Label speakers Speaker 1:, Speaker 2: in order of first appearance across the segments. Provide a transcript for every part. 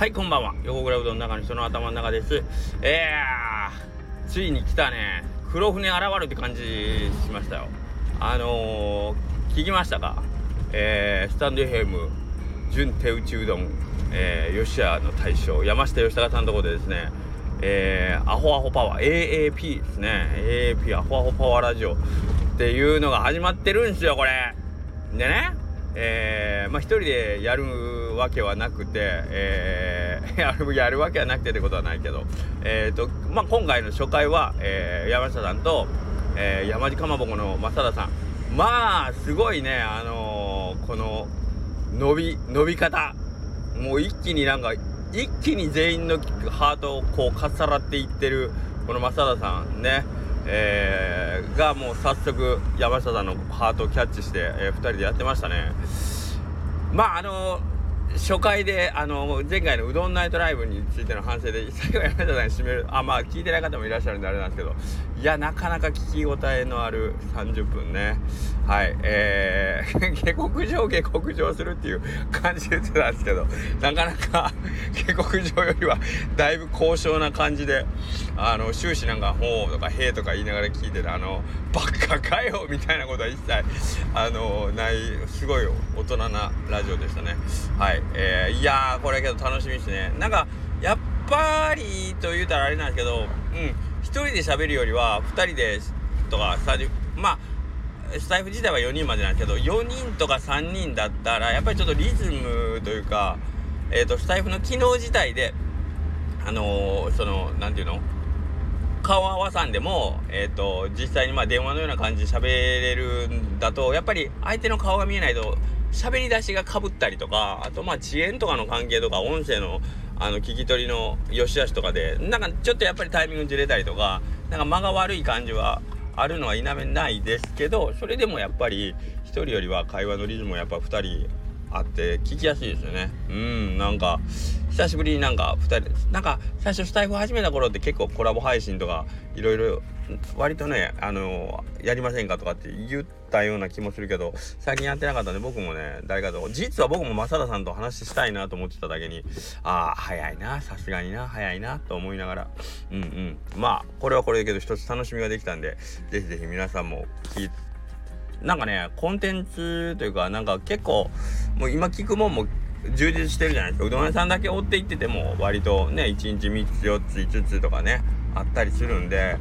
Speaker 1: はいこんばんは。横倉うどんの中の人の頭の中です。えー、ついに来たね。黒船現るって感じしましたよ。あのー、聞きましたか？えー、スタンド FM 準手打ちうどん、えー、吉谷の大将山下吉高さんのところでですね。えー、アホアホパワー AAP ですね。AAP アホアホパワーラジオ。っていうのが始まってるんですよこれ。でねえー、まあ一人でやるわけはなくて、えー、やるやるわけはなくてってことはないけど、えーとまあ、今回の初回は、えー、山下さんと、えー、山地かまぼこの正田さん。まあすごいねあのー、この伸び伸び方。もう一気になんか一気に全員のハートをこうかっさらっていってるこの正田さんね。えー、がもう早速山下さんのハートをキャッチして、えー、2人でやってましたね。まああの初回であの前回のうどんナイトライブについての反省で最後山下さんに締めるあまあ聞いてない方もいらっしゃるんであれなんですけどいやなかなか聞き応えのある30分ね。はいえー、下克上下克上するっていう感じで言ってたんですけどなかなか 下克上よりはだいぶ高尚な感じであの終始なんか「ほう」とか「へえ」とか言いながら聞いてるあの「バカかよ」みたいなことは一切あのないすごい大人なラジオでしたね。はいえー、いやこれけど楽しみですね。なんかやっぱりと言うたらあれなんですけどうん。1人で喋るよりは2人でとかスタジまあスタイフ自体は4人までなんですけど4人とか3人だったらやっぱりちょっとリズムというか、えーと、スタイフの機能自体であのー、その何て言うの？顔合わさんでも、えーと、実際にまあ電話のような感じで喋れるんだとやっぱり相手の顔が見えないと喋り出しがかぶったりとかあとまあ遅延とかの関係とか音声のあの聞き取りの良し悪しとかでなんかちょっとやっぱりタイミングずれたりとかなんか間が悪い感じはあるのは否めないですけどそれでもやっぱり1人よりは会話のリズムはやっぱ2人あって聞きやすいですよね。うんなんか久しぶりになんか2人なんか最初スタイフ始めた頃って結構コラボ配信とかいろいろ割とねあのやりませんかとかって言ったような気もするけど最近やってなかったんで僕もね誰かと実は僕も正田さんと話したいなと思ってただけにああ早いなさすがにな早いなと思いながらうんうん。まあこれはこれだけど一つ楽しみができたんで是非是非皆さんも聞いてなんかねコンテンツというかなんか結構もう今聞くもんも充実してるじゃないですか。うどん屋さんだけ追っていってても割とね1日3つ4つ5つとかねあったりするんで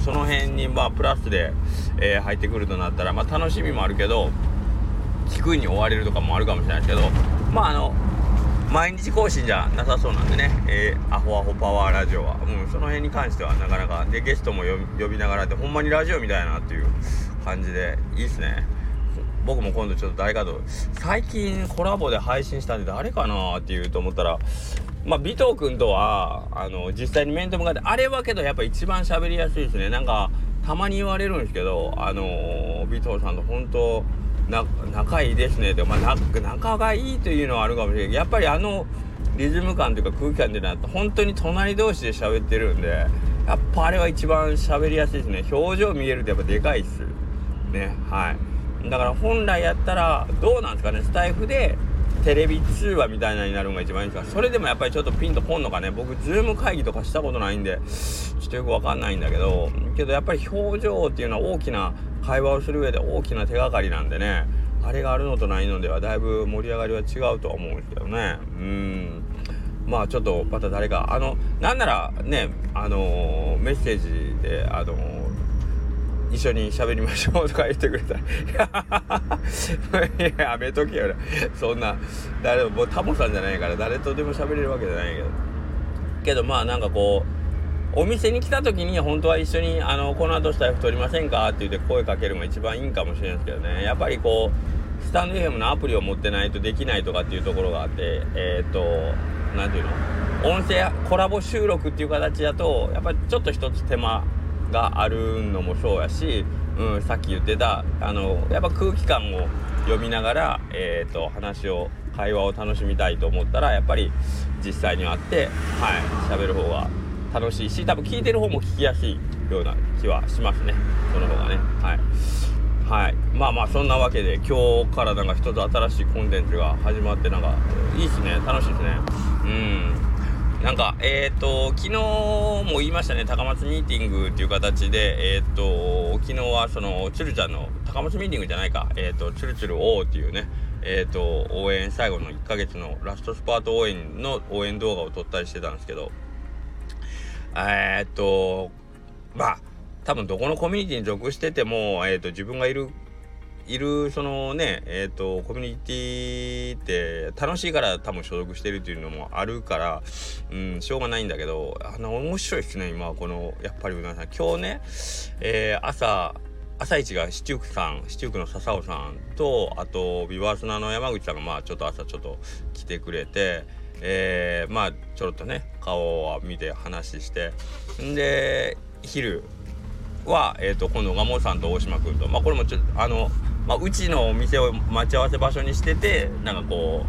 Speaker 1: その辺にまあプラスで、えー、入ってくるとなったらまあ楽しみもあるけど聞くに追われるとかもあるかもしれないですけどまああの毎日更新じゃなさそうなんでね、えー、アホアホパワーラジオは、うん、その辺に関してはなかなかでゲストも呼びながらでほんまにラジオみたいなっていう感じでいいっすね。僕も今度ちょっと誰かと最近コラボで配信したんで誰かなっていうと思ったらまあ尾藤君とはあの実際に面と向かってあれはけどやっぱ一番喋りやすいですね。なんかたまに言われるんですけどあの尾藤さんと本当な仲いいですね。ってまあ仲がいいというのはあるかもしれない。けどやっぱりあのリズム感というか空気感っていうのは本当に隣同士で喋ってるんでやっぱあれは一番喋りやすいですね。表情見えるってやっぱでかいっす。ねはい。だから本来やったらどうなんですかね。スタイフでテレビ通話みたいなになるのが一番いいんですか。それでもやっぱりちょっとピンとこんのかね。僕ズーム会議とかしたことないんでちょっとよくわかんないんだけどけどやっぱり表情っていうのは大きな会話をする上で大きな手がかりなんでね。あれがあるのとないのではだいぶ盛り上がりは違うとは思うんですけどね。うん。まあちょっとまた誰かあのなんならねあのー、メッセージであのー一緒に喋りましょう とか言ってくれたら。い やめとけよそんな誰ももうタモさんじゃないから誰とでも喋れるわけじゃないけど。けどまあなんかこうお店に来た時に本当は一緒にあのこの後スタイフ取りませんか？って言って声かけるのが一番いいんかもしれないですけどね。やっぱりこうスタンド FM のアプリを持ってないとできないとかっていうところがあってえっ、ー、と何ていうの？音声コラボ収録っていう形だとやっぱりちょっと一つ手間があるのもそうやし、うん、さっき言ってたあのやっぱ空気感を読みながら、えーと、話を会話を楽しみたいと思ったらやっぱり実際に会ってはい喋る方が楽しいし多分聞いてる方も聞きやすいような気はしますね。その方がね。はい。はい、まあまあそんなわけで今日からなんか一つ新しいコンテンツが始まってなんかいいっすね。楽しいですね。うん。なんかえ、ー、と昨日も言いましたね。高松ミーティングっていう形でえっ、ー、と昨日はそのつるちゃんの高松ミーティングじゃないか。えっ、ー、とつるつるおーっていうね。えっ、と応援最後の1ヶ月のラストスパート応援の応援動画を撮ったりしてたんですけど。えっとまあ多分どこのコミュニティに属してても、えーと、自分がいるいるそのねえっ、ー、とコミュニティって楽しいから多分所属してるっていうのもあるからうんしょうがないんだけどあの面白いですね今このやっぱりうなさん。今日ね、えー、朝朝一が七福さん七福の笹尾さんとあとビバースナの山口さんがまあちょっと朝ちょっと来てくれてえー、まあちょろっとね顔を見て話してんで昼は、えーと、今度蒲生さんと大島君とまあこれもちょっとあの、まあ、うちのお店を待ち合わせ場所にしててなんかこ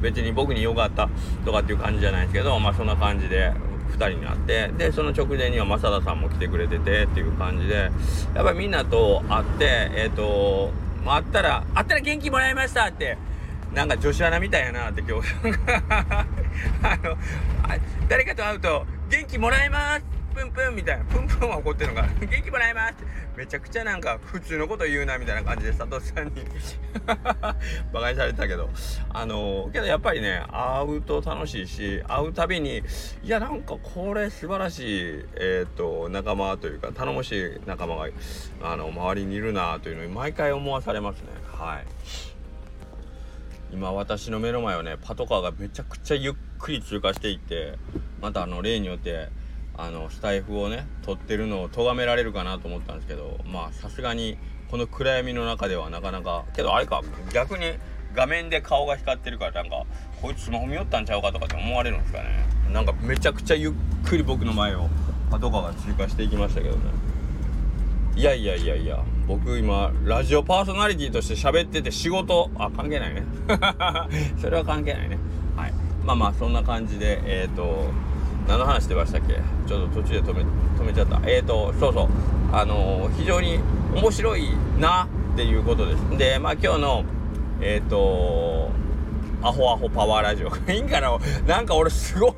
Speaker 1: う別に僕によかったとかっていう感じじゃないですけどまあそんな感じで2人になってでその直前には正田さんも来てくれててっていう感じでやっぱりみんなと会ってえっ、ー、と会ったら会ったら元気もらいましたってなんか女子アナみたいやなって今日。あの誰かと会うと元気もらえますプンプンみたいなプンプンは怒ってるのが 元気もらいます。ってめちゃくちゃなんか普通のこと言うなみたいな感じで佐藤さんに。バカにされてたけど。あのけどやっぱりね会うと楽しいし会うたびにいやなんかこれ素晴らしいえっ、ー、と仲間というか頼もしい仲間があの周りにいるなというのに毎回思わされますね。はい。今私の目の前をねパトカーがめちゃくちゃゆっくり通過していってまたあの例によってあのスタイフをね撮ってるのを咎められるかなと思ったんですけどまあさすがにこの暗闇の中ではなかなかけどあれか逆に画面で顔が光ってるからなんかこいつスマホ見よったんちゃうかとかって思われるんですかね。なんかめちゃくちゃゆっくり僕の前をパトカーが通過していきましたけどね。いやいやいやいや僕今ラジオパーソナリティとして喋ってて仕事あ関係ないね。それは関係ないね。はい。まあまあそんな感じでえっ、ー、と何の話してましたっけ？ちょっと途中で止め止めちゃった。えっ、ー、とそうそう。あのー、非常に面白いなっていうことです。でまあ今日のえっ、ー、とアホアホパワーラジオいいんかな？なんか俺すごい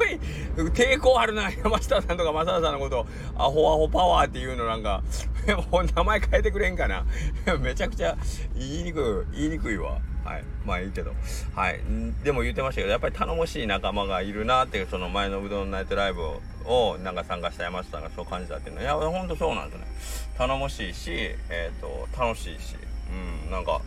Speaker 1: 抵抗あるな。山下さんとか正田さんのことアホアホパワーっていうのなんか もう名前変えてくれんかな？めちゃくちゃ言いにくい言いにくいわ。はい。まあいいけど。はい。でも言ってましたけどやっぱり頼もしい仲間がいるなっていうその前のうどんナイトライブをなんか参加した山下さんがそう感じたっていうのはいやほんとそうなんですね。頼もしいしえっ、ー、と楽しいし。うんなんか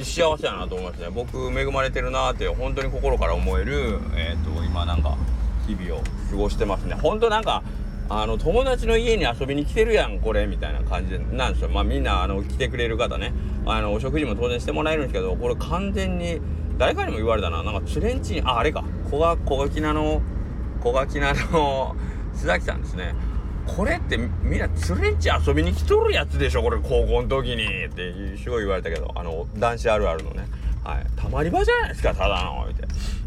Speaker 1: 幸せやなと思いますね。僕恵まれてるなって本当に心から思えるえっ、ー、と今なんか日々を過ごしてますね。本当なんかあの友達の家に遊びに来てるやんこれみたいな感じなんですよ。まあみんなあの来てくれる方ね。あのお食事も当然してもらえるんですけどこれ完全に誰かにも言われたな。なんかツレンチにああれか。小が小垣菜の小垣菜の 須崎さんですね。これってみんなツレンチ遊びに来とるやつでしょ？これ高校の時に。ってすごい言われたけど。あの男子あるあるのね。はい。たまり場じゃないですかただの。って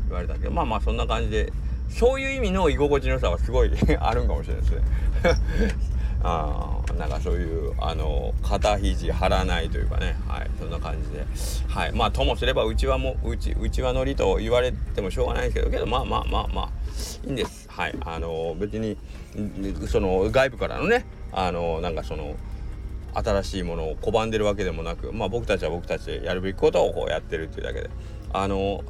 Speaker 1: 言われたけど。まあまあそんな感じでそういう意味の居心地の良さはすごい あるんかもしれないですね。あなんかそういうあの肩肘張らないというかね。はいそんな感じで。はいまあともすればうちはもうちうちはノリと言われてもしょうがないですけどけどまあまあまあまあいいんです。はいあの別にその外部からのねあのなんかその新しいものを拒んでるわけでもなくまあ僕たちは僕たちでやるべきことをこうやってるっていうだけで。あの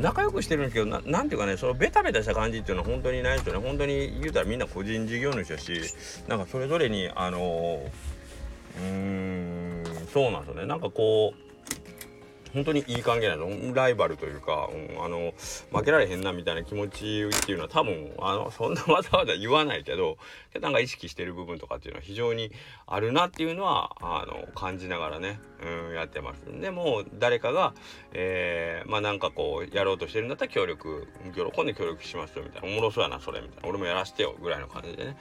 Speaker 1: 仲良くしてるんですけどななんていうかねそのベタベタした感じっていうのは本当にないですよね。本当に言うたらみんな個人事業主だしなんかそれぞれにあのうーんそうなんですよね。なんかこう本当にいい関係なの？ライバルというか、うん、あの負けられへんなみたいな気持ちっていうのは多分あのそんなわざわざ言わないけどなんか意識してる部分とかっていうのは非常にあるなっていうのはあの感じながらね、うん、やってます。でも誰かが、えー、まあなんかこうやろうとしてるんだったら協力喜んで協力しますよみたいなおもろそうやなそれみたいな俺もやらしてよぐらいの感じでね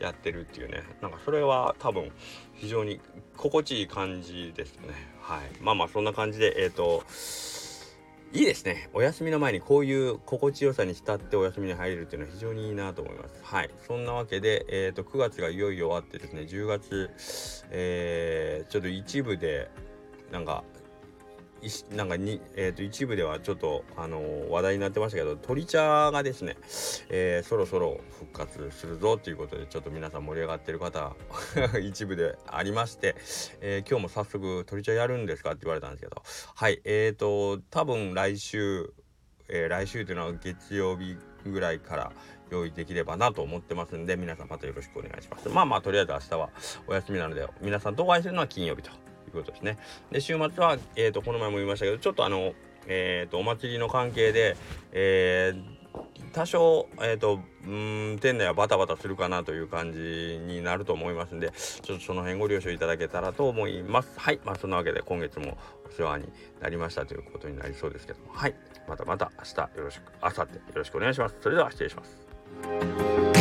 Speaker 1: やってるっていうねなんかそれは多分非常に心地いい感じですね。はい。まあまあそんな感じでえっ、ー、といいですね。お休みの前にこういう心地よさに浸ってお休みに入れるっていうのは非常にいいなと思います。はい。そんなわけでえっ、ー、と9月がいよいよ終わってですね10月えー、ちょっと一部でなんかなんかに、えー、と一部ではちょっと、あのー、話題になってましたけど鳥茶がですね、えー、そろそろ復活するぞということでちょっと皆さん盛り上がってる方 一部でありまして、えー、今日も早速鳥茶やるんですかって言われたんですけどはいえーと多分来週、えー、来週というのは月曜日ぐらいから用意できればなと思ってますんで皆さんまたよろしくお願いします。まあまあとりあえず明日はお休みなので皆さんとお会いするのは金曜日と。いうことですね。で週末は、えーと、この前も言いましたけどちょっとあのえーと、お祭りの関係で、えー多少、えーと、うん店内はバタバタするかなという感じになると思いますんでちょっとその辺ご了承いただけたらと思います。はい。まあそんなわけで今月もお世話になりましたということになりそうですけども。はい。またまた明日よろしく明後日よろしくお願いします。それでは失礼します。